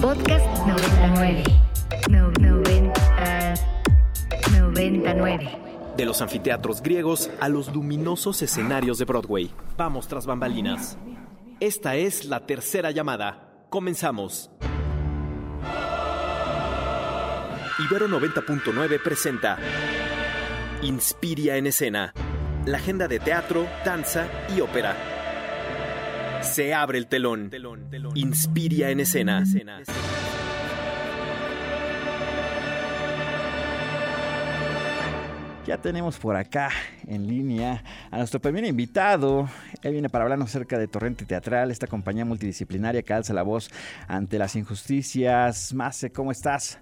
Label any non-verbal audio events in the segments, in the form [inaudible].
Podcast 99. No, 90, 99. De los anfiteatros griegos a los luminosos escenarios de Broadway. Vamos tras bambalinas. Esta es la tercera llamada. Comenzamos. Ibero 90.9 presenta Inspiria en escena. La agenda de teatro, danza y ópera. Se abre el telón. Inspiria en escena. Ya tenemos por acá en línea a nuestro primer invitado. Él viene para hablarnos acerca de Torrente Teatral, esta compañía multidisciplinaria que alza la voz ante las injusticias. Mase, ¿cómo estás?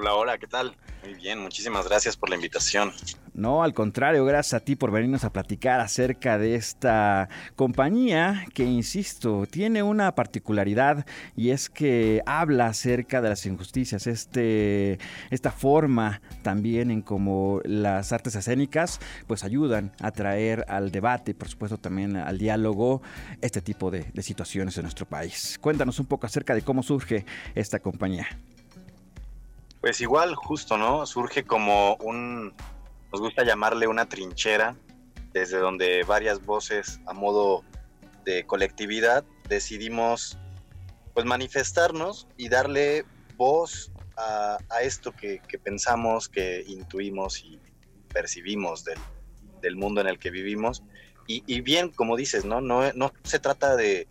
Hola, hola, ¿qué tal? Muy bien, muchísimas gracias por la invitación. No, al contrario, gracias a ti por venirnos a platicar acerca de esta compañía que, insisto, tiene una particularidad y es que habla acerca de las injusticias, este, esta forma también en cómo las artes escénicas pues ayudan a traer al debate y por supuesto también al diálogo este tipo de, de situaciones en nuestro país. Cuéntanos un poco acerca de cómo surge esta compañía. Pues igual, justo, ¿no? Surge como un, nos gusta llamarle una trinchera, desde donde varias voces a modo de colectividad decidimos pues manifestarnos y darle voz a, esto que, pensamos, que intuimos y percibimos del, del, mundo en el que vivimos. Y, bien, como dices, ¿no? No, no se trata de,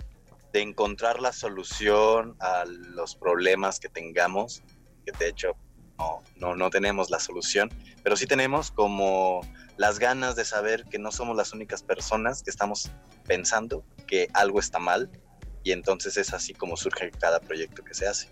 de encontrar la solución a los problemas que tengamos, que de hecho no, no, tenemos la solución, pero sí tenemos como las ganas de saber que no somos las únicas personas que estamos pensando que algo está mal y entonces es así como surge cada proyecto que se hace.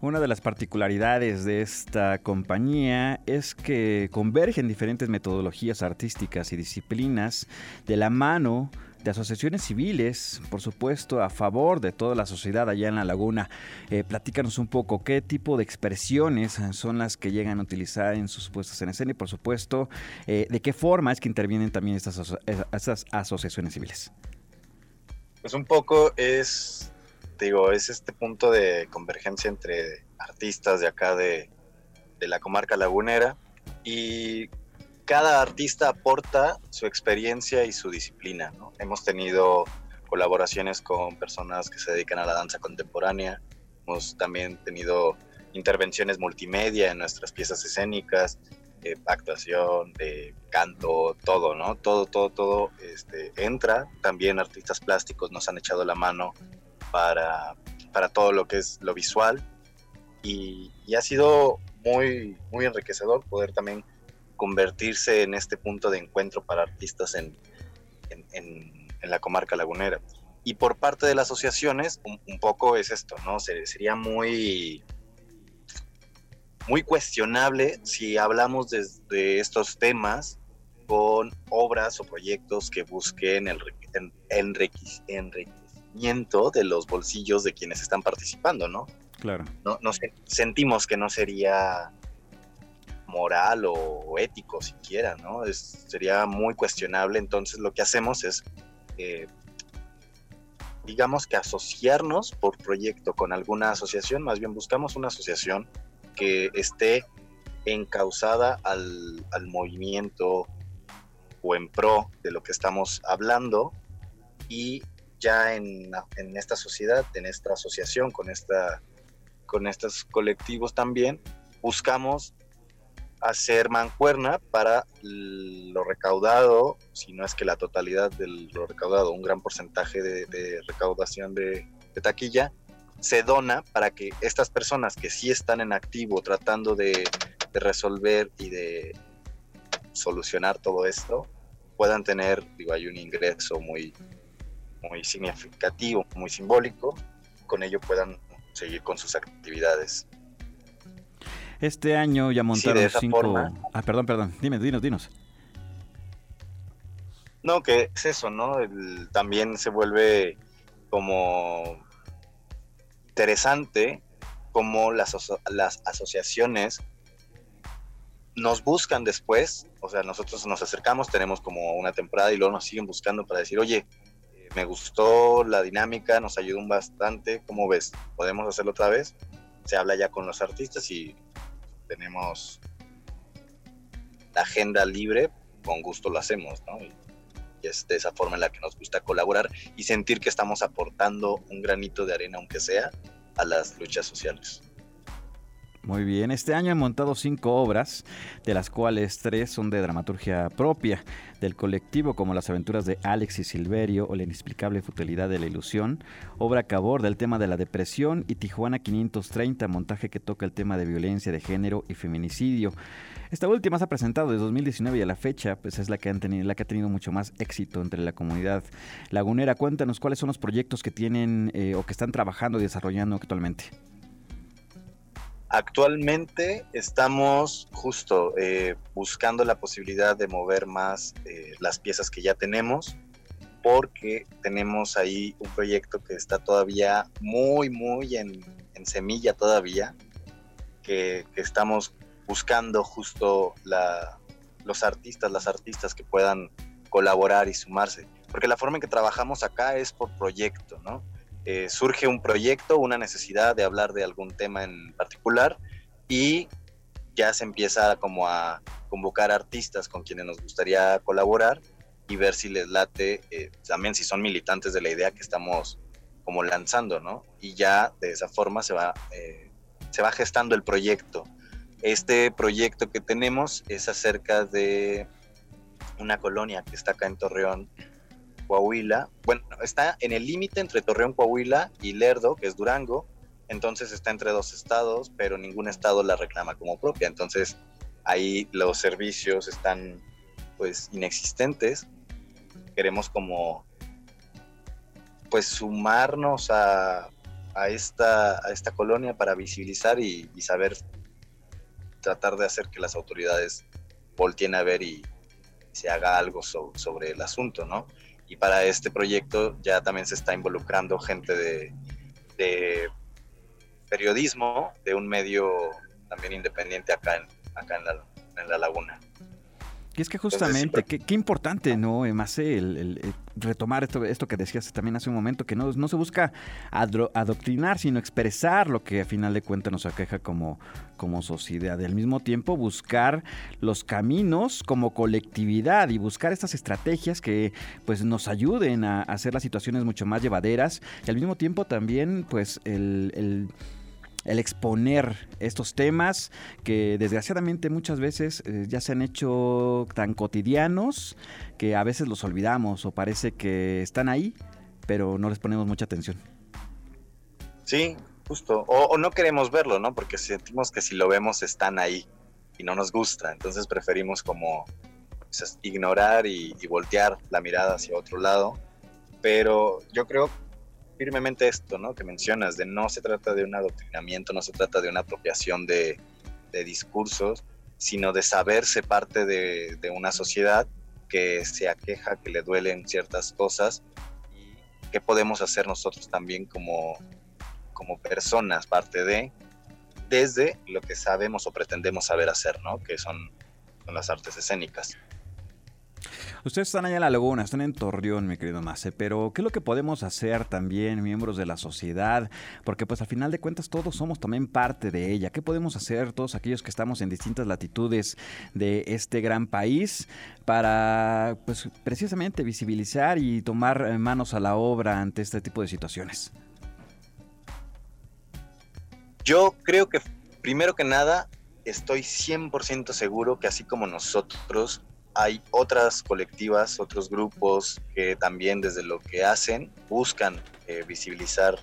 Una de las particularidades de esta compañía es que convergen diferentes metodologías artísticas y disciplinas de la mano de asociaciones civiles, por supuesto, a favor de toda la sociedad allá en la laguna. Eh, platícanos un poco qué tipo de expresiones son las que llegan a utilizar en sus puestas en escena y, por supuesto, eh, de qué forma es que intervienen también estas, asociaciones civiles. Pues un poco es, digo, es este punto de convergencia entre artistas de acá de, de la comarca lagunera y cada artista aporta su experiencia y su disciplina. Hemos tenido colaboraciones con personas que se dedican a la danza contemporánea, hemos también tenido intervenciones multimedia en nuestras piezas escénicas, eh, actuación, de canto, todo, ¿no? Todo, todo, todo este, entra. También artistas plásticos nos han echado la mano para, para todo lo que es lo visual y, y ha sido muy, muy enriquecedor poder también convertirse en este punto de encuentro para artistas en, en, la comarca lagunera. Y por parte de las asociaciones, un, poco es esto, ¿no? sería muy, muy cuestionable si hablamos de, estos temas con obras o proyectos que busquen el enriquecimiento de los bolsillos de quienes están participando, ¿no? Claro. No, no sentimos que no sería moral o ético siquiera, ¿no? sería muy cuestionable. Entonces lo que hacemos es, eh, digamos que asociarnos por proyecto con alguna asociación, más bien buscamos una asociación que esté encausada al, al movimiento o en pro de lo que estamos hablando y ya en, en, esta sociedad, en esta asociación, con, esta, con estos colectivos también, buscamos hacer mancuerna para lo recaudado, si no es que la totalidad de lo recaudado, un gran porcentaje de, recaudación de, taquilla, se dona para que estas personas que sí están en activo tratando de, resolver y de solucionar todo esto, puedan tener, digo, hay un ingreso muy, muy significativo, muy simbólico, con ello puedan seguir con sus actividades. Este año ya montaron cinco. Ah, perdón, perdón. Dime, dinos, dinos. No, que es eso, ¿no? también se vuelve como interesante como las, las asociaciones nos buscan después, o sea, nosotros nos acercamos, tenemos como una temporada y luego nos siguen buscando para decir, oye, eh, me gustó la dinámica, nos ayudó bastante. ¿Cómo ves? ¿Podemos hacerlo otra vez? Se habla ya con los artistas y tenemos la agenda libre, con gusto lo hacemos, ¿no? Y, es de esa forma en la que nos gusta colaborar y sentir que estamos aportando un granito de arena, aunque sea, a las luchas sociales. Muy bien, este año han montado cinco obras, de las cuales tres son de dramaturgia propia del colectivo, como Las aventuras de Alex y Silverio o La inexplicable futilidad de la ilusión, obra Cabor del tema de la depresión y Tijuana 530, montaje que toca el tema de violencia de género y feminicidio. Esta última se ha presentado desde 2019 y a la fecha pues es la que, han tenido, la que ha tenido mucho más éxito entre la comunidad lagunera. Cuéntanos cuáles son los proyectos que tienen eh, o que están trabajando y desarrollando actualmente. Actualmente estamos justo eh, buscando la posibilidad de mover más eh, las piezas que ya tenemos, porque tenemos ahí un proyecto que está todavía muy, muy en, semilla todavía, que, estamos buscando justo los artistas, las artistas que puedan colaborar y sumarse, porque la forma en que trabajamos acá es por proyecto, ¿no? Eh, surge un proyecto, una necesidad de hablar de algún tema en particular y ya se empieza como a convocar artistas con quienes nos gustaría colaborar y ver si les late, eh, también si son militantes de la idea que estamos como lanzando, ¿no? Y ya de esa forma se va, eh, se va gestando el proyecto. Este proyecto que tenemos es acerca de una colonia que está acá en Torreón, Coahuila, bueno, está en el límite entre Torreón, Coahuila y Lerdo, que es Durango, entonces está entre dos estados, pero ningún estado la reclama como propia, entonces ahí los servicios están pues inexistentes. Queremos como pues sumarnos a, esta, a esta colonia para visibilizar y, saber tratar de hacer que las autoridades volteen a ver y se haga algo sobre el asunto, ¿no? Y para este proyecto ya también se está involucrando gente de, periodismo de un medio también independiente acá en, acá en la laguna. Y es que justamente, qué, importante, ¿no, Emase, el, retomar esto, esto que decías también hace un momento, que no, no se busca adoctrinar, sino expresar lo que a final de cuentas nos aqueja como, como sociedad. Y al mismo tiempo buscar los caminos como colectividad y buscar estas estrategias que pues nos ayuden a hacer las situaciones mucho más llevaderas. Y al mismo tiempo también pues el el exponer estos temas que desgraciadamente muchas veces eh, ya se han hecho tan cotidianos que a veces los olvidamos o parece que están ahí, pero no les ponemos mucha atención. Sí, justo. O, no queremos verlo, ¿no? Porque sentimos que si lo vemos están ahí y no nos gusta. Entonces preferimos como pues, ignorar y, y voltear la mirada hacia otro lado. Pero yo creo firmemente esto, ¿no? Que mencionas, de no se trata de un adoctrinamiento, no se trata de una apropiación de, discursos, sino de saberse parte de, una sociedad que se aqueja, que le duelen ciertas cosas y qué podemos hacer nosotros también como, personas, parte de, desde lo que sabemos o pretendemos saber hacer, ¿no? Que son las artes escénicas. Ustedes están allá en la laguna, están en Torreón, mi querido Mace, pero ¿qué es lo que podemos hacer también, miembros de la sociedad? Porque pues al final de cuentas todos somos también parte de ella. ¿Qué podemos hacer todos aquellos que estamos en distintas latitudes de este gran país para pues precisamente visibilizar y tomar manos a la obra ante este tipo de situaciones? Yo creo que primero que nada estoy 100% seguro que así como nosotros hay otras colectivas, otros grupos que también desde lo que hacen buscan eh, visibilizar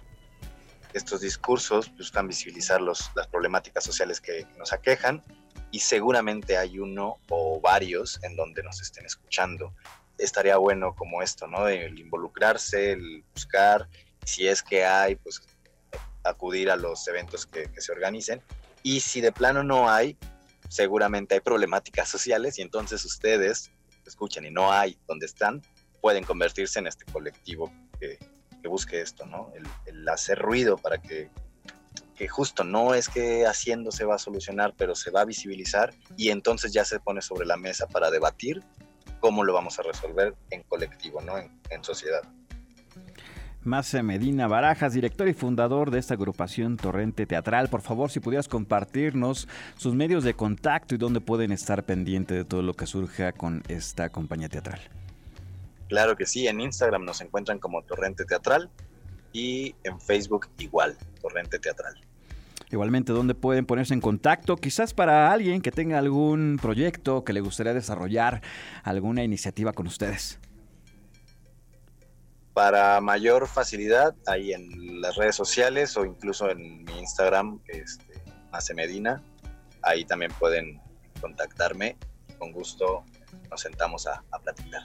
estos discursos, buscan visibilizar las problemáticas sociales que nos aquejan y seguramente hay uno o varios en donde nos estén escuchando. Estaría bueno como esto, ¿no? El involucrarse, el buscar, si es que hay, pues acudir a los eventos que, que se organicen. Y si de plano no hay, seguramente hay problemáticas sociales y entonces ustedes escuchan y no hay donde están, pueden convertirse en este colectivo que, busque esto, ¿no? El, hacer ruido para que, que justo no es que haciendo se va a solucionar, pero se va a visibilizar y entonces ya se pone sobre la mesa para debatir cómo lo vamos a resolver en colectivo, ¿no? En, en sociedad. Mase Medina Barajas, director y fundador de esta agrupación Torrente Teatral. Por favor, si pudieras compartirnos sus medios de contacto y dónde pueden estar pendientes de todo lo que surja con esta compañía teatral. Claro que sí, en Instagram nos encuentran como Torrente Teatral y en Facebook igual, Torrente Teatral. Igualmente, ¿dónde pueden ponerse en contacto? Quizás para alguien que tenga algún proyecto que le gustaría desarrollar, alguna iniciativa con ustedes. Para mayor facilidad, ahí en las redes sociales o incluso en mi Instagram, este, Mace Medina, ahí también pueden contactarme. Con gusto nos sentamos a, a platicar.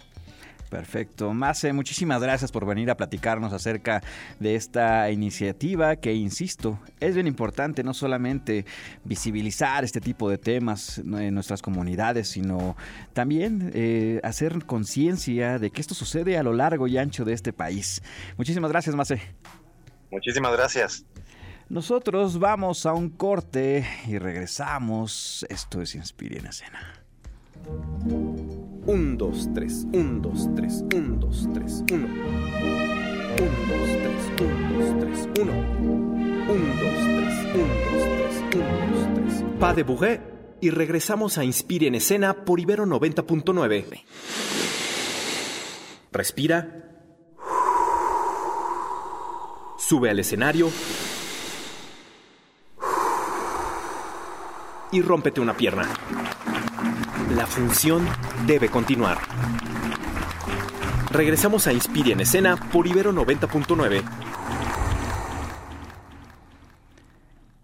Perfecto. Mase, muchísimas gracias por venir a platicarnos acerca de esta iniciativa que, insisto, es bien importante no solamente visibilizar este tipo de temas en nuestras comunidades, sino también eh, hacer conciencia de que esto sucede a lo largo y ancho de este país. Muchísimas gracias, Mase. Muchísimas gracias. Nosotros vamos a un corte y regresamos. Esto es Inspire en Escena. 1, 2, 3, 1, 2, 3, 1, 2, 3, 1. 1, 2, 3, 1, 2, 3, 1. 1, 2, 3, 1, 2, 3, 1, 2, 3. Pa de Bourré y regresamos a Inspire en Escena por Ibero 90.9. Respira. Sube al escenario. Y rómpete una pierna. La función debe continuar. Regresamos a Inspire en Escena por Ibero 90.9.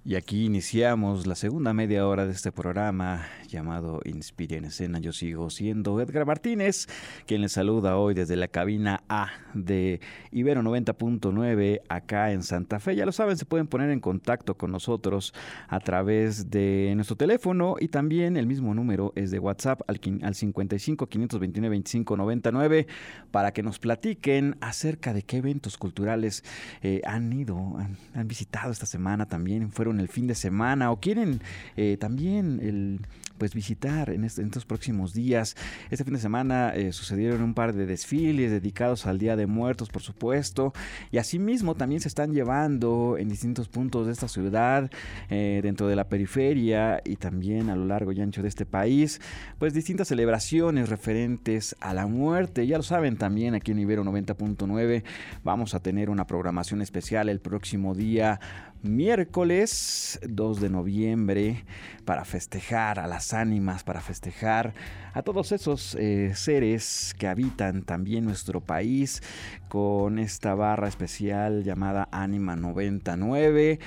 Y aquí iniciamos la segunda media hora de este programa llamado Inspire en Escena. Yo sigo siendo Edgar Martínez, quien les saluda hoy desde la cabina A de Ibero 90.9 acá en Santa Fe. Ya lo saben, se pueden poner en contacto con nosotros a través de nuestro teléfono y también el mismo número es de WhatsApp al, al 55 529 25 99 para que nos platiquen acerca de qué eventos culturales eh, han ido, han, han visitado esta semana también, fueron el fin de semana o quieren eh, también el pues visitar en, estos próximos días. Este fin de semana eh, sucedieron un par de desfiles dedicados al Día de Muertos, por supuesto, y asimismo también se están llevando en distintos puntos de esta ciudad, eh, dentro de la periferia y también a lo largo y ancho de este país, pues distintas celebraciones referentes a la muerte. Ya lo saben también aquí en Ibero 90.9 vamos a tener una programación especial el próximo día miércoles 2 de noviembre para festejar a las ánimas, para festejar a todos esos eh, seres que habitan también nuestro país con esta barra especial llamada Ánima 99.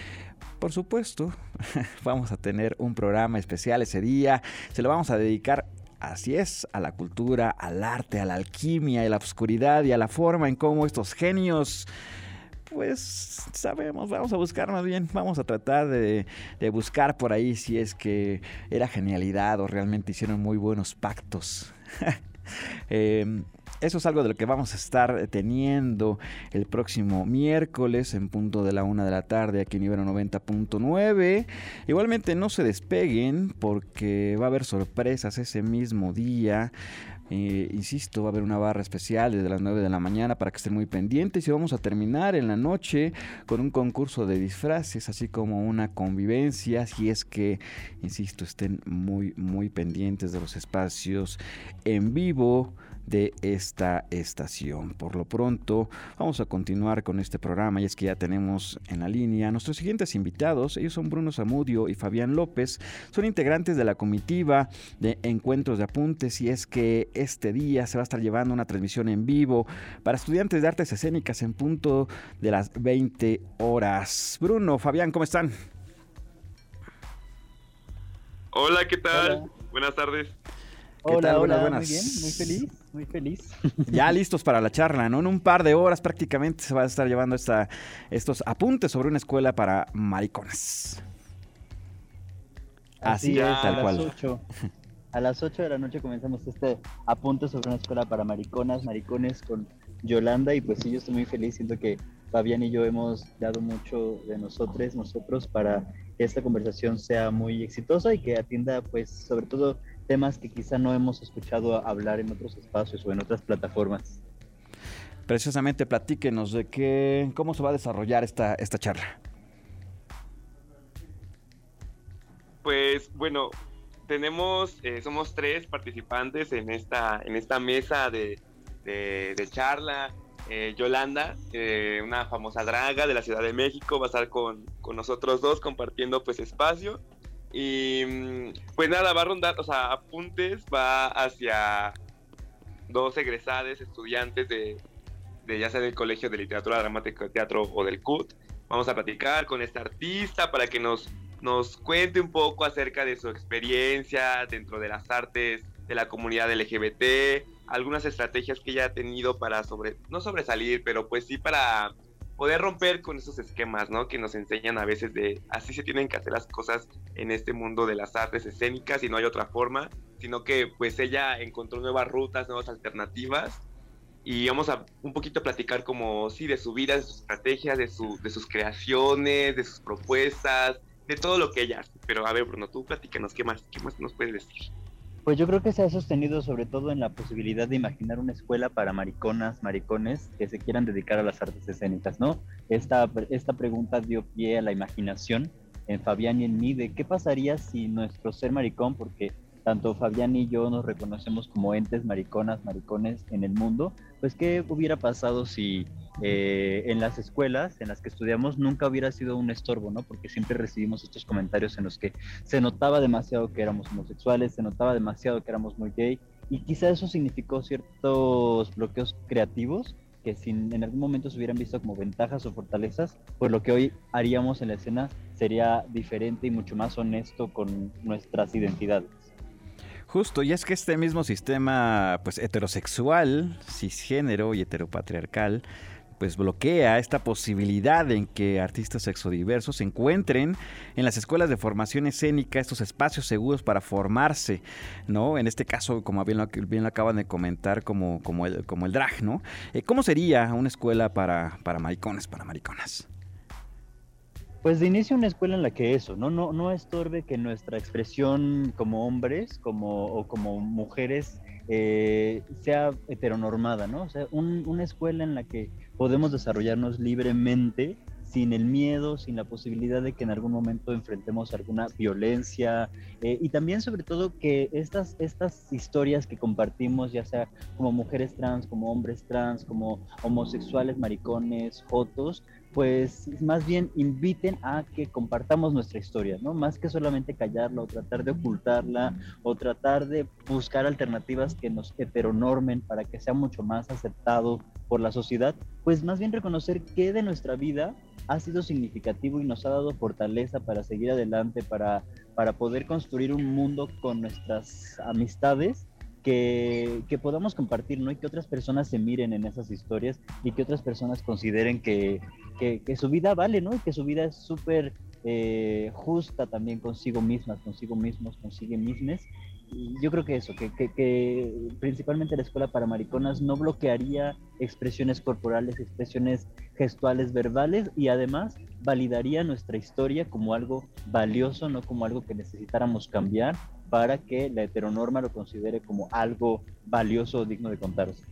Por supuesto, [laughs] vamos a tener un programa especial ese día. Se lo vamos a dedicar Así es, a la cultura, al arte, a la alquimia, a la oscuridad y a la forma en cómo estos genios pues sabemos, vamos a buscar más bien, vamos a tratar de, buscar por ahí si es que era genialidad o realmente hicieron muy buenos pactos. [laughs] eh, eso es algo de lo que vamos a estar teniendo el próximo miércoles en punto de la una de la tarde aquí en Ibero 90.9. Igualmente no se despeguen porque va a haber sorpresas ese mismo día. Eh, insisto, va a haber una barra especial desde las 9 de la mañana para que estén muy pendientes y vamos a terminar en la noche con un concurso de disfraces, así como una convivencia, si es que, insisto, estén muy, muy pendientes de los espacios en vivo de esta estación. Por lo pronto, vamos a continuar con este programa y es que ya tenemos en la línea a nuestros siguientes invitados. Ellos son Bruno Zamudio y Fabián López. Son integrantes de la comitiva de Encuentros de Apuntes y es que este día se va a estar llevando una transmisión en vivo para estudiantes de artes escénicas en punto de las 20 horas. Bruno, Fabián, ¿cómo están? Hola, ¿qué tal? Hola. Buenas tardes. ¿Qué hola, tal? Hola, buenas, muy bien, muy feliz, muy feliz. [laughs] Ya listos para la charla, ¿no? En un par de horas prácticamente se va a estar llevando esta, estos apuntes sobre una escuela para maricones. Así, Así es, tal a cual. Las 8, a las 8 de la noche comenzamos este apunte sobre una escuela para mariconas, maricones con Yolanda y pues sí, yo estoy muy feliz, siento que Fabián y yo hemos dado mucho de nosotros, nosotros para que esta conversación sea muy exitosa y que atienda pues sobre todo temas que quizá no hemos escuchado hablar en otros espacios o en otras plataformas. Precisamente platíquenos de qué, cómo se va a desarrollar esta, esta charla. Pues bueno, tenemos, eh, somos tres participantes en esta, en esta mesa de, de, de charla. Eh, Yolanda, eh, una famosa draga de la Ciudad de México, va a estar con, con nosotros dos compartiendo pues espacio. Y mm, pues nada, va a rondar, o sea, apuntes, va hacia dos egresados estudiantes de, de ya sea del Colegio de Literatura Dramática Teatro o del CUT. Vamos a platicar con esta artista para que nos, nos cuente un poco acerca de su experiencia dentro de las artes de la comunidad LGBT, algunas estrategias que ella ha tenido para sobre, no sobresalir, pero pues sí para poder romper con esos esquemas, ¿no? Que nos enseñan a veces de así se tienen que hacer las cosas en este mundo de las artes escénicas y no hay otra forma, sino que pues ella encontró nuevas rutas, nuevas alternativas y vamos a un poquito platicar como sí de su vida, de sus estrategias, de, su, de sus creaciones, de sus propuestas, de todo lo que ella hace. Pero a ver, Bruno, tú platícanos, ¿qué más, qué más nos puedes decir? Pues yo creo que se ha sostenido sobre todo en la posibilidad de imaginar una escuela para mariconas, maricones que se quieran dedicar a las artes escénicas, ¿no? Esta, esta pregunta dio pie a la imaginación en Fabián y en mí de qué pasaría si nuestro ser maricón, porque tanto Fabián y yo nos reconocemos como entes mariconas, maricones en el mundo, pues qué hubiera pasado si eh, en las escuelas en las que estudiamos nunca hubiera sido un estorbo, ¿no? Porque siempre recibimos estos comentarios en los que se notaba demasiado que éramos homosexuales, se notaba demasiado que éramos muy gay, y quizá eso significó ciertos bloqueos creativos que si en algún momento se hubieran visto como ventajas o fortalezas, pues lo que hoy haríamos en la escena sería diferente y mucho más honesto con nuestras identidades. Justo, y es que este mismo sistema pues heterosexual, cisgénero y heteropatriarcal pues bloquea esta posibilidad en que artistas sexodiversos se encuentren en las escuelas de formación escénica estos espacios seguros para formarse, ¿no? En este caso, como bien lo, bien lo acaban de comentar, como, como, el, como el drag, ¿no? Eh, ¿Cómo sería una escuela para, para maricones, para mariconas? Pues de inicio una escuela en la que eso, ¿no? No, no estorbe que nuestra expresión como hombres como, o como mujeres eh, sea heteronormada, ¿no? O sea, un, una escuela en la que podemos desarrollarnos libremente sin el miedo, sin la posibilidad de que en algún momento enfrentemos alguna violencia eh, y también sobre todo que estas, estas historias que compartimos, ya sea como mujeres trans, como hombres trans, como homosexuales, maricones, jotos, pues más bien inviten a que compartamos nuestra historia, ¿no? Más que solamente callarla o tratar de ocultarla o tratar de buscar alternativas que nos heteronormen para que sea mucho más aceptado por la sociedad, pues más bien reconocer que de nuestra vida ha sido significativo y nos ha dado fortaleza para seguir adelante, para, para poder construir un mundo con nuestras amistades que, que, podamos compartir, ¿no? Y que otras personas se miren en esas historias y que otras personas consideren que, que, que su vida vale, ¿no? Y que su vida es súper eh, justa también consigo mismas, consigo mismos, consigo mismas. Y yo creo que eso, que, que, principalmente la escuela para mariconas no bloquearía expresiones corporales, expresiones gestuales, verbales y además validaría nuestra historia como algo valioso, no como algo que necesitáramos cambiar para que la heteronorma lo considere como algo valioso o digno de contarse.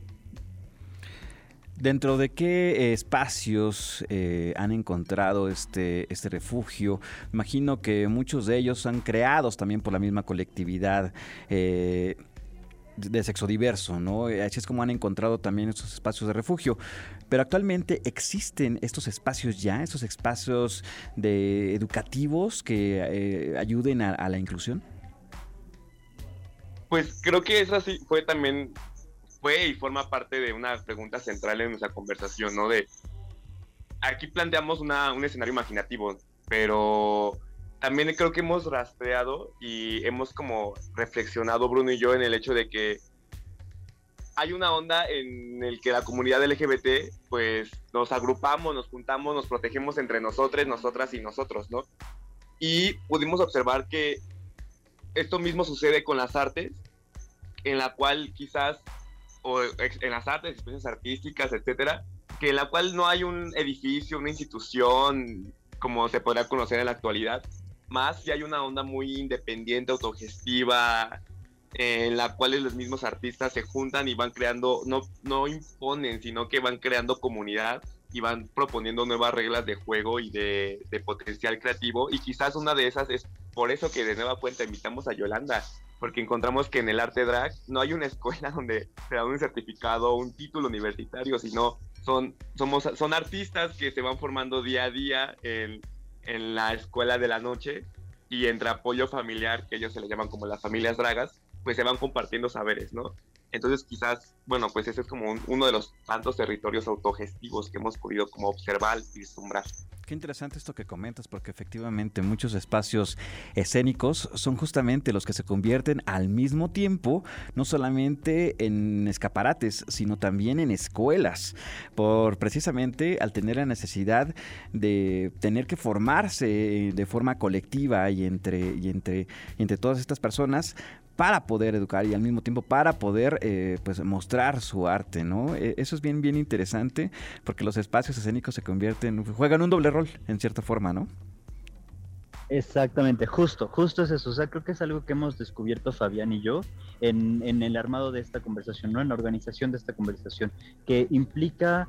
¿Dentro de qué espacios eh, han encontrado este, este refugio? Imagino que muchos de ellos han creados también por la misma colectividad. Eh, de sexo diverso, ¿no? Así es como han encontrado también estos espacios de refugio. Pero actualmente existen estos espacios ya, estos espacios de educativos que eh, ayuden a la inclusión. Pues creo que eso sí fue también, fue y forma parte de una pregunta central en nuestra conversación, ¿no? De, aquí planteamos una, un escenario imaginativo, pero también creo que hemos rastreado y hemos como reflexionado Bruno y yo en el hecho de que hay una onda en el que la comunidad LGBT pues nos agrupamos, nos juntamos, nos protegemos entre nosotros, nosotras y nosotros, ¿no? Y pudimos observar que esto mismo sucede con las artes, en la cual quizás, o en las artes, expresiones artísticas, etcétera, que en la cual no hay un edificio, una institución, como se podría conocer en la actualidad, más si hay una onda muy independiente, autogestiva, en la cual los mismos artistas se juntan y van creando, no, no imponen, sino que van creando comunidad y van proponiendo nuevas reglas de juego y de, potencial creativo. Y quizás una de esas es por eso que de nueva cuenta invitamos a Yolanda, porque encontramos que en el arte drag no hay una escuela [laughs] donde se da un certificado o un título universitario, sino son, somos, son artistas que se van formando día a día en, en la escuela de la noche y entre apoyo familiar, que ellos se le llaman como las familias dragas, pues se van compartiendo saberes, ¿no? Entonces quizás, bueno, pues ese es como uno de los tantos territorios autogestivos que hemos podido como observar y vislumbrar. Qué interesante esto que comentas, porque efectivamente muchos espacios escénicos son justamente los que se convierten al mismo tiempo, no solamente en escaparates, sino también en escuelas, por precisamente al tener la necesidad de tener que formarse de forma colectiva y entre, y entre, entre todas estas personas para poder educar y al mismo tiempo para poder eh, pues mostrar su arte, ¿no? E, eso es bien, bien interesante porque los espacios escénicos se convierten, juegan un doble rol en cierta forma, ¿no? Exactamente, justo, justo es eso. O sea, creo que es algo que hemos descubierto Fabián y yo en, en el armado de esta conversación, ¿no? En la organización de esta conversación, que implica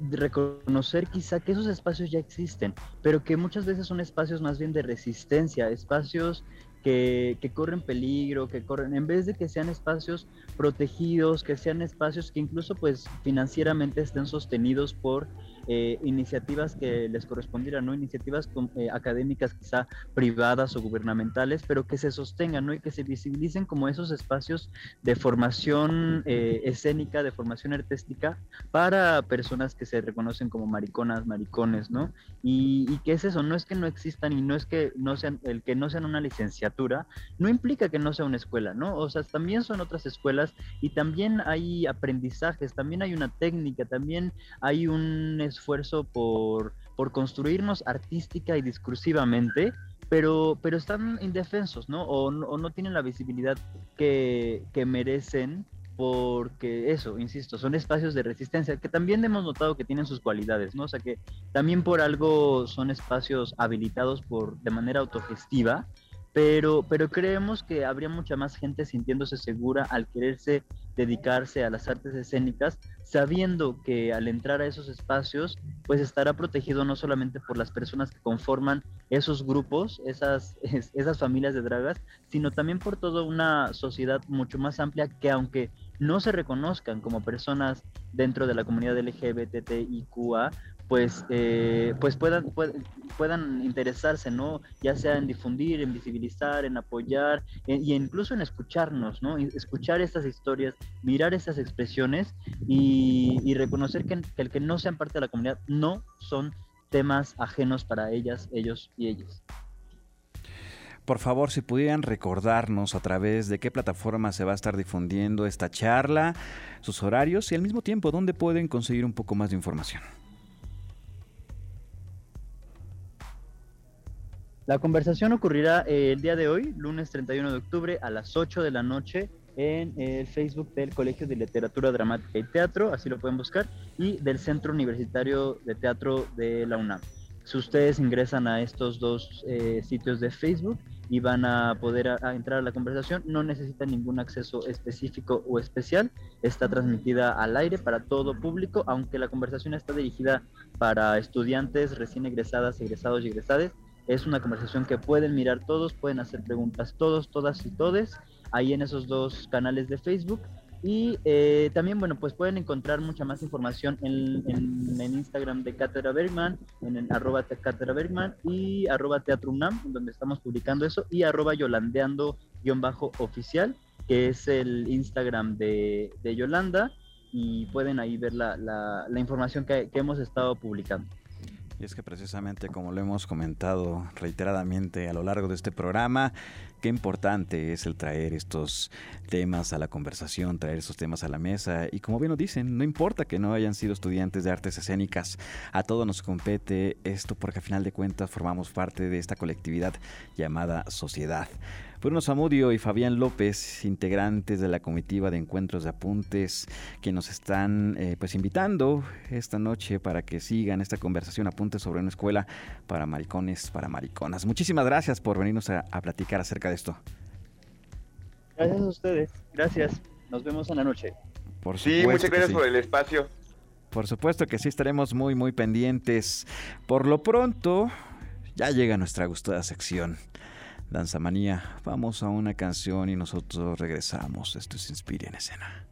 reconocer quizá que esos espacios ya existen, pero que muchas veces son espacios más bien de resistencia, espacios que, corren peligro, que corren, en vez de que sean espacios protegidos, que sean espacios que incluso pues financieramente estén sostenidos por eh, iniciativas que les correspondieran, ¿no? Iniciativas eh, académicas quizá privadas o gubernamentales, pero que se sostengan, ¿no? Y que se visibilicen como esos espacios de formación eh, escénica, de formación artística para personas que se reconocen como mariconas, maricones, ¿no? Y, y que es eso, no es que no existan y no es que no sean, el que no sean una licenciatura, no implica que no sea una escuela, ¿no? O sea, también son otras escuelas y también hay aprendizajes, también hay una técnica, también hay un esfuerzo por, por construirnos artística y discursivamente, pero, pero están indefensos, ¿no? O, no tienen la visibilidad que, que merecen porque eso, insisto, son espacios de resistencia que también hemos notado que tienen sus cualidades, ¿no? O sea que también por algo son espacios habilitados por de manera autogestiva pero, pero creemos que habría mucha más gente sintiéndose segura al quererse dedicarse a las artes escénicas, sabiendo que al entrar a esos espacios, pues estará protegido no solamente por las personas que conforman esos grupos, esas, esas familias de dragas, sino también por toda una sociedad mucho más amplia que aunque no se reconozcan como personas dentro de la comunidad LGBTIQA, pues, eh, pues puedan, puedan interesarse, ¿no? Ya sea en difundir, en visibilizar, en apoyar e incluso en escucharnos, ¿no? Escuchar estas historias, mirar estas expresiones y, reconocer que, que, el que no sean parte de la comunidad no son temas ajenos para ellas, ellos y ellas. Por favor, si pudieran recordarnos a través de qué plataforma se va a estar difundiendo esta charla, sus horarios y al mismo tiempo dónde pueden conseguir un poco más de información. La conversación ocurrirá eh, el día de hoy, lunes 31 de octubre, a las 8 de la noche, en el Facebook del Colegio de Literatura Dramática y Teatro, así lo pueden buscar, y del Centro Universitario de Teatro de la UNAM. Si ustedes ingresan a estos dos eh, sitios de Facebook y van a poder entrar a la conversación, no necesitan ningún acceso específico o especial, está transmitida al aire para todo público, aunque la conversación está dirigida para estudiantes recién egresadas, egresados y egresadas es una conversación que pueden mirar todos, pueden hacer preguntas todos, todas y todes, ahí en esos dos canales de Facebook. Y eh, también, bueno, pues pueden encontrar mucha más información en, el Instagram de Cátedra Bergman, en el arroba Cátedra Bergman y arroba Teatro UNAM, donde estamos publicando eso, y arroba Yolandeando-oficial, que es el Instagram de, Yolanda, y pueden ahí ver la, la, información que hemos estado publicando. Y es que precisamente como lo hemos comentado reiteradamente a lo largo de este programa, qué importante es el traer estos temas a la conversación, traer estos temas a la mesa. Y como bien lo dicen, no importa que no hayan sido estudiantes de artes escénicas, a todos nos compete esto porque a final de cuentas formamos parte de esta colectividad llamada sociedad. Bruno Zamudio y Fabián López, integrantes de la comitiva de encuentros de apuntes, que nos están eh, pues invitando esta noche para que sigan esta conversación apuntes sobre una escuela para maricones, para mariconas. Muchísimas gracias por venirnos a, platicar acerca de esto. Gracias a ustedes. Gracias. Nos vemos en la noche. Por Sí, muchas que gracias sí. por el espacio. Por supuesto que sí, estaremos muy, muy pendientes. Por lo pronto, ya llega nuestra gustada sección. Danza Manía, vamos a una canción y nosotros regresamos. Esto es Inspire en escena.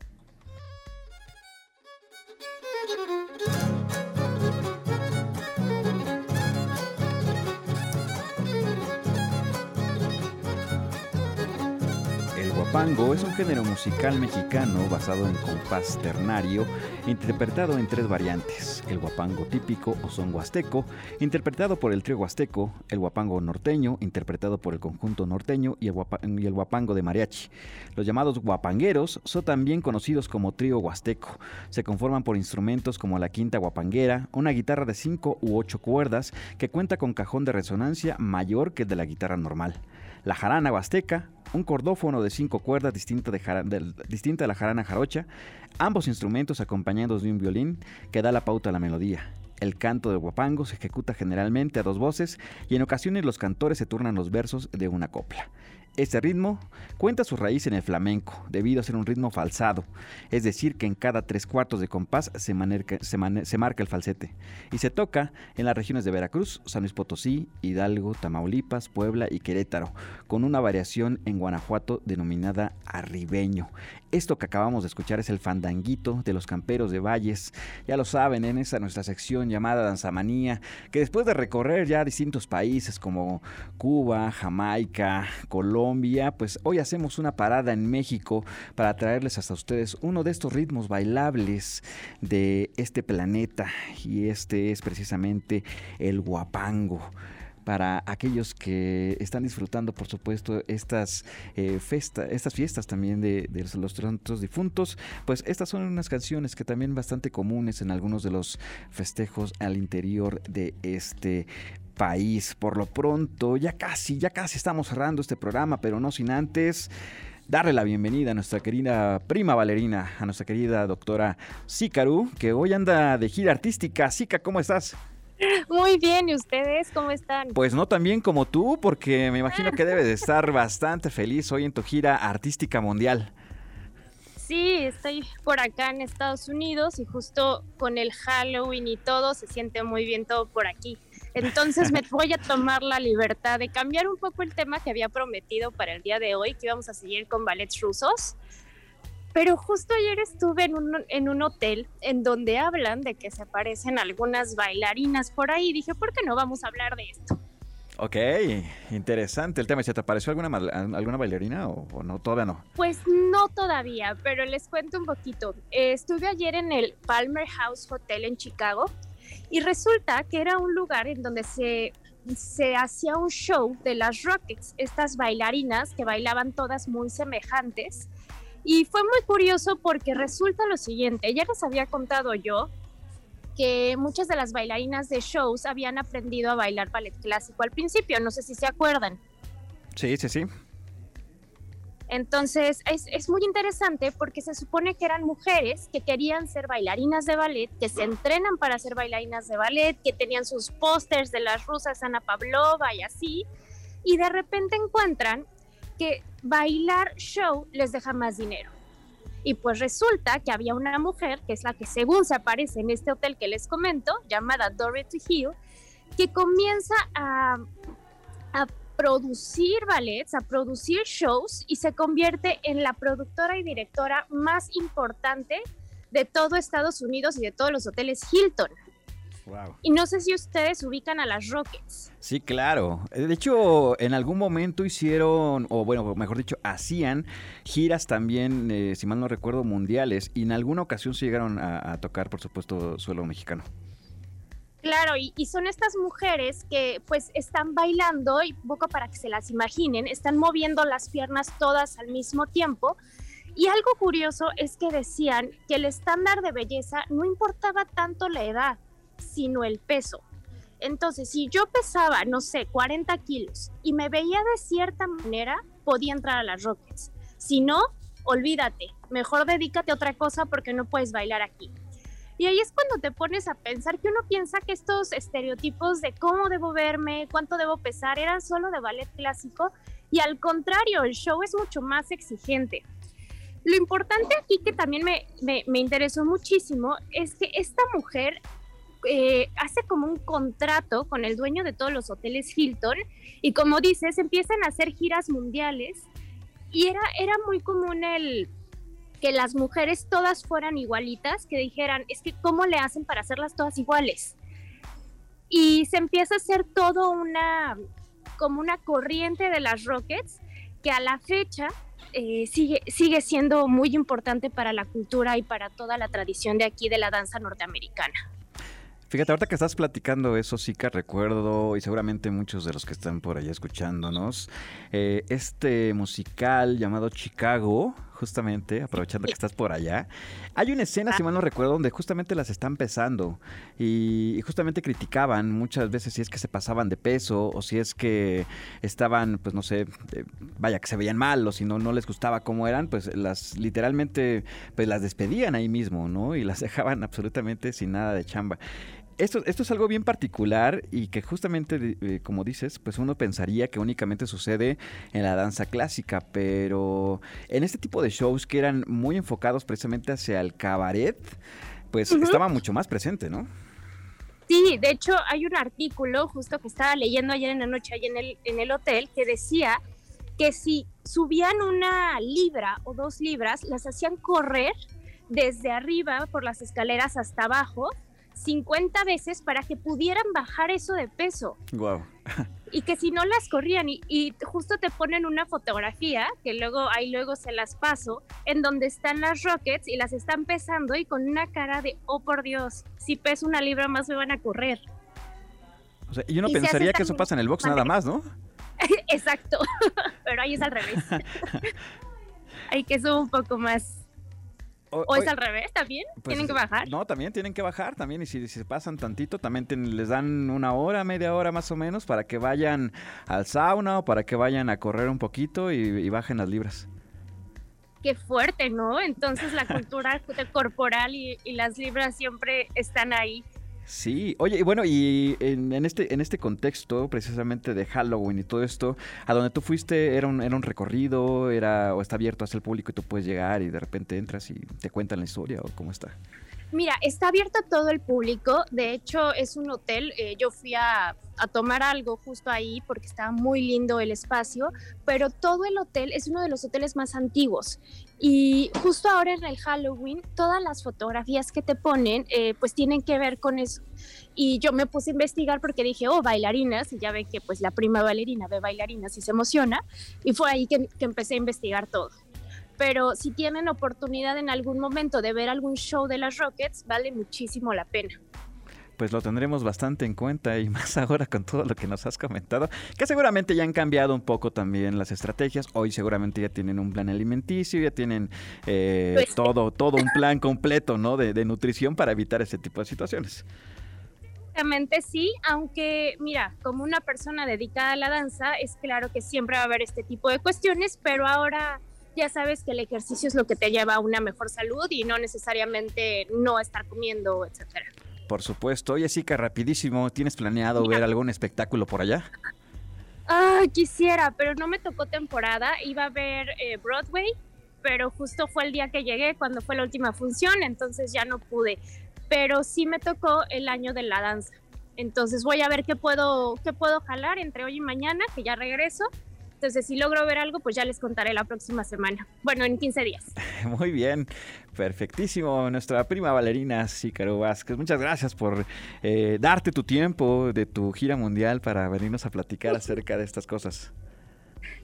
Guapango es un género musical mexicano basado en compás ternario, interpretado en tres variantes: el guapango típico o son huasteco, interpretado por el trío huasteco, el guapango norteño, interpretado por el conjunto norteño y el, guapango de mariachi. Los llamados guapangueros son también conocidos como trío huasteco. Se conforman por instrumentos como la quinta guapanguera, una guitarra de 5 u 8 cuerdas que cuenta con cajón de resonancia mayor que el de la guitarra normal. La jarana huasteca, un cordófono de cinco cuerdas distinta, de la jarana jarocha, ambos instrumentos acompañados de un violín que da la pauta a la melodía. El canto del guapango se ejecuta generalmente a dos voces y en ocasiones los cantores se turnan los versos de una copla. Este ritmo cuenta su raíz en el flamenco, debido a ser un ritmo falsado, es decir, que en cada tres cuartos de compás se, marca el falsete, y se toca en las regiones de Veracruz, San Luis Potosí, Hidalgo, Tamaulipas, Puebla y Querétaro, con una variación en Guanajuato denominada arribeño. Esto que acabamos de escuchar es el fandanguito de los camperos de Valles. Ya lo saben, en esa nuestra sección llamada Danzamanía, que después de recorrer ya distintos países como Cuba, Jamaica, Colombia, pues hoy hacemos una parada en México para traerles hasta ustedes uno de estos ritmos bailables de este planeta. Y este es precisamente el guapango para aquellos que están disfrutando, por supuesto, estas, eh, fiestas también de, los, santos difuntos, pues estas son unas canciones que también bastante comunes en algunos de los festejos al interior de este país. Por lo pronto, ya casi, ya casi estamos cerrando este programa, pero no sin antes darle la bienvenida a nuestra querida prima bailarina, a nuestra querida doctora Sícaru, que hoy anda de gira artística. Sica, ¿cómo estás? [laughs] Muy bien, ¿y ustedes cómo están? Pues no tan bien como tú, porque me imagino que debes de [laughs] estar bastante feliz hoy en tu gira artística mundial. Sí, estoy por acá en Estados Unidos y justo con el Halloween y todo se siente muy bien todo por aquí. Entonces me [laughs] voy a tomar la libertad de cambiar un poco el tema que había prometido para el día de hoy, que íbamos a seguir con ballets rusos. Pero justo ayer estuve en un, en un hotel en donde hablan de que se aparecen algunas bailarinas por ahí. Dije, ¿por qué no vamos a hablar de esto? Ok, interesante el tema. ¿Se te apareció alguna, alguna bailarina o, o no? Todavía no. Pues no todavía, pero les cuento un poquito. Eh, estuve ayer en el Palmer House Hotel en Chicago y resulta que era un lugar en donde se, se hacía un show de las Rockets, estas bailarinas que bailaban todas muy semejantes. Y fue muy curioso porque resulta lo siguiente, ya les había contado yo que muchas de las bailarinas de shows habían aprendido a bailar ballet clásico al principio, no sé si se acuerdan. Sí, sí, sí. Entonces es, es, muy interesante porque se supone que eran mujeres que querían ser bailarinas de ballet, que se entrenan para ser bailarinas de ballet, que tenían sus pósters de las rusas Ana Pavlova y así, y de repente encuentran que bailar show les deja más dinero. Y pues resulta que había una mujer, que es la que según se aparece en este hotel que les comento, llamada Dorothy Hill, que comienza a, a producir ballets, a producir shows y se convierte en la productora y directora más importante de todo Estados Unidos y de todos los hoteles Hilton. Wow. Y no sé si ustedes ubican a las Rockets. Sí, claro. De hecho, en algún momento hicieron, o bueno, mejor dicho, hacían giras también, eh, si mal no recuerdo, mundiales. Y en alguna ocasión se llegaron a, a tocar, por supuesto, suelo mexicano. Claro, y, y, son estas mujeres que pues están bailando, y poco para que se las imaginen, están moviendo las piernas todas al mismo tiempo. Y algo curioso es que decían que el estándar de belleza no importaba tanto la edad, sino el peso. Entonces, si yo pesaba, no sé, 40 kilos y me veía de cierta manera, podía entrar a las Rockets. Si no, olvídate, mejor dedícate a otra cosa porque no puedes bailar aquí. Y ahí es cuando te pones a pensar que uno piensa que estos estereotipos de cómo debo verme, cuánto debo pesar, eran solo de ballet clásico Y al contrario, el show es mucho más exigente. Lo importante aquí que también me, me, me interesó muchísimo es que esta mujer eh, hace como un contrato con el dueño de todos los hoteles Hilton y como dices, empiezan a hacer giras mundiales y era, era muy común el que las mujeres todas fueran igualitas, que dijeran, es que ¿cómo le hacen para hacerlas todas iguales? Y se empieza a hacer todo una, como una corriente de las Rockets que a la fecha eh, sigue, sigue siendo muy importante para la cultura y para toda la tradición de aquí de la danza norteamericana. Fíjate, ahorita que estás platicando eso, que recuerdo, y seguramente muchos de los que están por ahí escuchándonos, eh, este musical llamado Chicago, justamente, aprovechando que estás por allá, hay una escena, si mal no recuerdo, donde justamente las están pesando y, justamente criticaban muchas veces si es que se pasaban de peso o si es que estaban, pues no sé, eh, vaya, que se veían mal o si no, no les gustaba cómo eran, pues las literalmente, pues las despedían ahí mismo, ¿no? Y las [laughs] dejaban absolutamente sin nada de chamba esto, esto es algo bien particular y que justamente, eh, como dices, pues uno pensaría que únicamente sucede en la danza clásica, pero en este tipo de shows que eran muy enfocados precisamente hacia el cabaret, pues estaba mucho más presente, ¿no? Sí, de hecho hay un artículo justo que estaba leyendo ayer en la noche ahí en el, en el hotel que decía que si subían una libra o dos libras, las hacían correr desde arriba por las escaleras hasta abajo 50 veces para que pudieran bajar eso de peso. Wow. y que si no las corrían y, justo te ponen una fotografía que luego ahí luego se las paso en donde están las Rockets y las están pesando y con una cara de oh por Dios si peso una libra más me van a correr o sea, y uno pensaría que eso pasa en el box nada más ¿no? [laughs] exacto [laughs] pero ahí es al revés [laughs] hay que eso un poco más ¿O, es al revés también? Pues, ¿Tienen que bajar? No, también tienen que bajar también. Y si, se pasan tantito, también les dan una hora, media hora más o menos para que vayan al sauna o para que vayan a correr un poquito y, bajen las libras. Qué fuerte, ¿no? Entonces la cultura [laughs] corporal y las libras siempre están ahí. Sí, oye, y bueno, y en, este, en este contexto precisamente de Halloween y todo esto, a donde tú fuiste era un, era un recorrido, era o está abierto hacia el público y tú puedes llegar y de repente entras y te cuentan la historia o cómo está. Mira, está abierto a todo el público. De hecho, es un hotel. Eh, yo fui a, tomar algo justo ahí porque estaba muy lindo el espacio, pero todo el hotel es uno de los hoteles más antiguos. Y justo ahora en el Halloween, todas las fotografías que te ponen, eh, pues tienen que ver con eso. Y yo me puse a investigar porque dije, oh, bailarinas, y ya ve que pues la prima bailarina ve bailarinas y se emociona. Y fue ahí que empecé a investigar todo pero si tienen oportunidad en algún momento de ver algún show de las Rockets, vale muchísimo la pena pues lo tendremos bastante en cuenta y [laughs] más ahora con todo lo que nos has comentado, que seguramente ya han cambiado un poco también las estrategias. Hoy seguramente ya tienen un plan alimenticio, ya tienen eh, pues todo, todo un plan completo, ¿no? De, de, nutrición para evitar ese tipo de situaciones. Exactamente sí, aunque mira, como una persona dedicada a la danza, es claro que siempre va a haber este tipo de cuestiones, pero ahora ya sabes que el ejercicio es lo que te lleva a una mejor salud y no necesariamente no estar comiendo, etcétera. Por supuesto. Oye, que rapidísimo, ¿tienes planeado ver algún espectáculo por allá? Ah, quisiera, pero no me tocó temporada. Iba a ver eh, Broadway, pero justo fue el día que llegué cuando fue la última función, entonces ya no pude. Pero sí me tocó el año de la danza. Entonces voy a ver qué puedo, qué puedo jalar entre hoy y mañana, que ya regreso, entonces, si logro ver algo, pues ya les contaré la próxima semana. Bueno, en 15 días. [laughs] Muy bien, perfectísimo. Nuestra prima Valerina Sícaro Vázquez, muchas gracias por eh, darte tu tiempo de tu gira mundial para venirnos a platicar [laughs] acerca de estas cosas.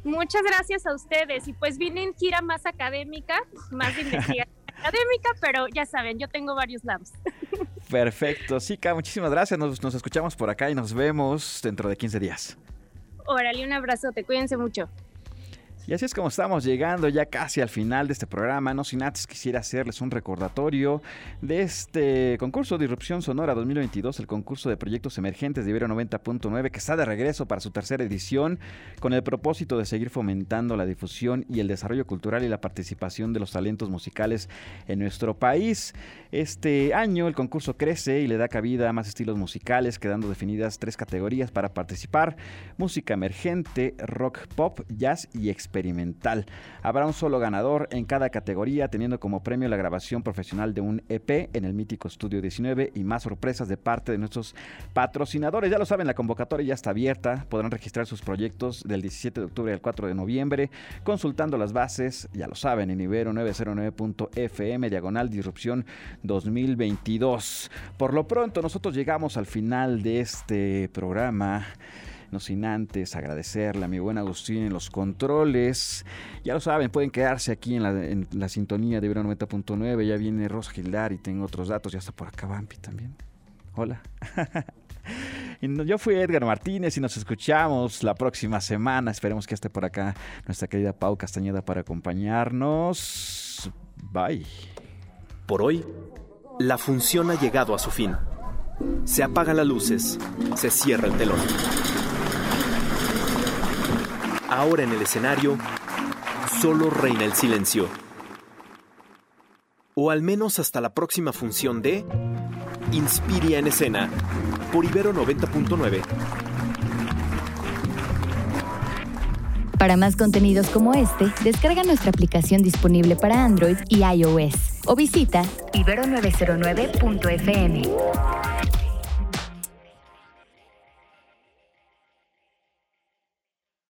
Muchas gracias a ustedes. Y pues vine en gira más académica, más de [laughs] investigación académica, pero ya saben, yo tengo varios labs. Perfecto. Sica, muchísimas gracias. Nos, nos escuchamos por acá y nos vemos dentro de 15 días. Órale, un abrazote, cuídense mucho. Y así es como estamos llegando ya casi al final de este programa. No sin antes quisiera hacerles un recordatorio de este concurso de Irrupción Sonora 2022, el concurso de proyectos emergentes de Ibero 90.9, que está de regreso para su tercera edición, con el propósito de seguir fomentando la difusión y el desarrollo cultural y la participación de los talentos musicales en nuestro país. Este año el concurso crece y le da cabida a más estilos musicales, quedando definidas tres categorías para participar: música emergente, rock pop, jazz y experimental. Habrá un solo ganador en cada categoría, teniendo como premio la grabación profesional de un EP en el mítico Estudio 19 y más sorpresas de parte de nuestros patrocinadores. Ya lo saben, la convocatoria ya está abierta. Podrán registrar sus proyectos del 17 de octubre al 4 de noviembre, consultando las bases, ya lo saben, en ibero909.fm, diagonal disrupción 2022. Por lo pronto, nosotros llegamos al final de este programa. No sin antes agradecerle a mi buen Agustín en los controles. Ya lo saben, pueden quedarse aquí en la, sintonía de Ibero 90.9. Ya viene Rosa Gildar y tengo otros datos. Ya está por acá Vampi también. Hola. [laughs] Yo fui Edgar Martínez y nos escuchamos la próxima semana. Esperemos que esté por acá nuestra querida Pau Castañeda para acompañarnos. Bye. Por hoy, la función ha llegado a su fin. Se apagan las luces, se cierra el telón. Ahora en el escenario, solo reina el silencio. O al menos hasta la próxima función de Inspiria en escena, por Ibero 90.9. Para más contenidos como este, descarga nuestra aplicación disponible para Android y iOS o visita ibero909.fm.